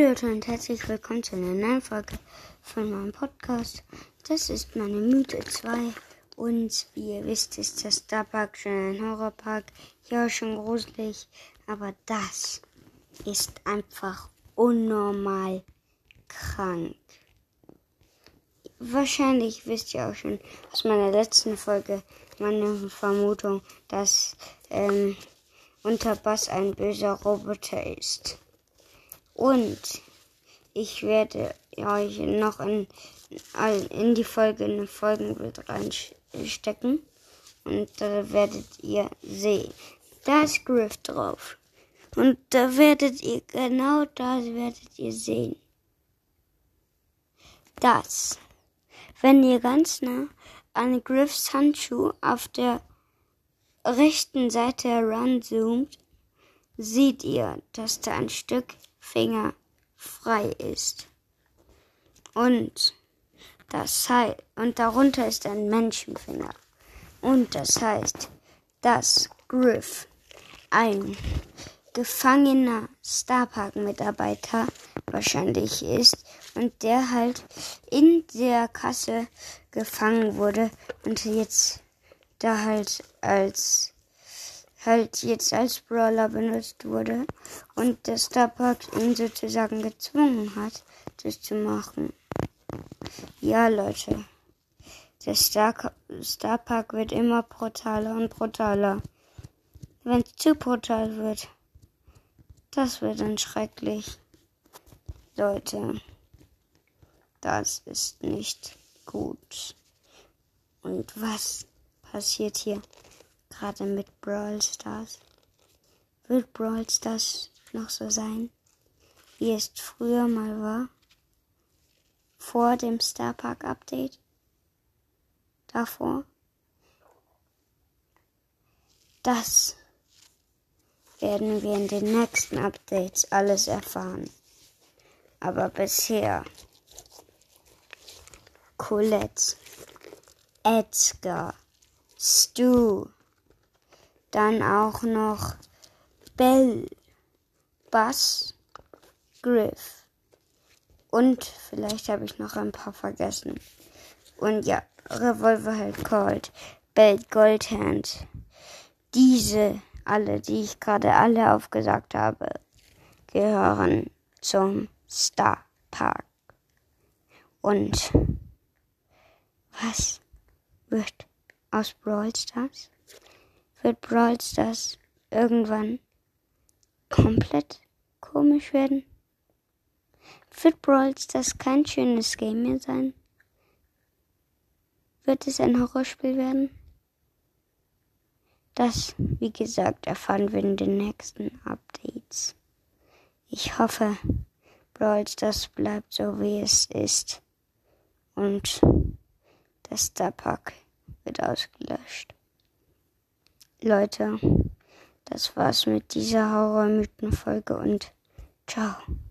Leute und herzlich willkommen zu einer neuen Folge von meinem Podcast. Das ist meine Mythe 2 und wie ihr wisst ist der Starpark schon ein Horrorpark. Ja, schon gruselig, aber das ist einfach unnormal krank. Wahrscheinlich wisst ihr auch schon aus meiner letzten Folge meine Vermutung, dass ähm, Unterbass ein böser Roboter ist. Und ich werde euch noch in, in die Folge ein Folgenbild reinstecken. Und da werdet ihr sehen. Da ist Griff drauf. Und da werdet ihr, genau das werdet ihr sehen. Das. Wenn ihr ganz nah an Griffs Handschuh auf der rechten Seite heranzoomt, seht ihr, dass da ein Stück Finger frei ist. Und das heißt, und darunter ist ein Menschenfinger. Und das heißt, dass Griff ein gefangener Starpark-Mitarbeiter wahrscheinlich ist und der halt in der Kasse gefangen wurde und jetzt da halt als halt jetzt als Brawler benutzt wurde und der Starpark ihn sozusagen gezwungen hat, das zu machen. Ja, Leute. Der Star Starpark wird immer brutaler und brutaler. Wenn es zu brutal wird, das wird dann schrecklich. Leute, das ist nicht gut. Und was passiert hier? Gerade mit Brawl Stars. Wird Brawl Stars noch so sein, wie es früher mal war? Vor dem Star Park Update? Davor? Das werden wir in den nächsten Updates alles erfahren. Aber bisher Colette, Edgar, Stu, dann auch noch Bell, Bass, Griff. Und vielleicht habe ich noch ein paar vergessen. Und ja, Revolver halt Cold, Bell Goldhand. Diese alle, die ich gerade alle aufgesagt habe, gehören zum Star Park. Und was wird aus Brawl Stars? Wird Brawl Stars irgendwann komplett komisch werden? Wird Brawl Stars kein schönes Game mehr sein? Wird es ein Horrorspiel werden? Das, wie gesagt, erfahren wir in den nächsten Updates. Ich hoffe, Brawl Stars bleibt so, wie es ist. Und der Starpack wird ausgelöscht. Leute, das war's mit dieser Horrormythen-Folge und ciao.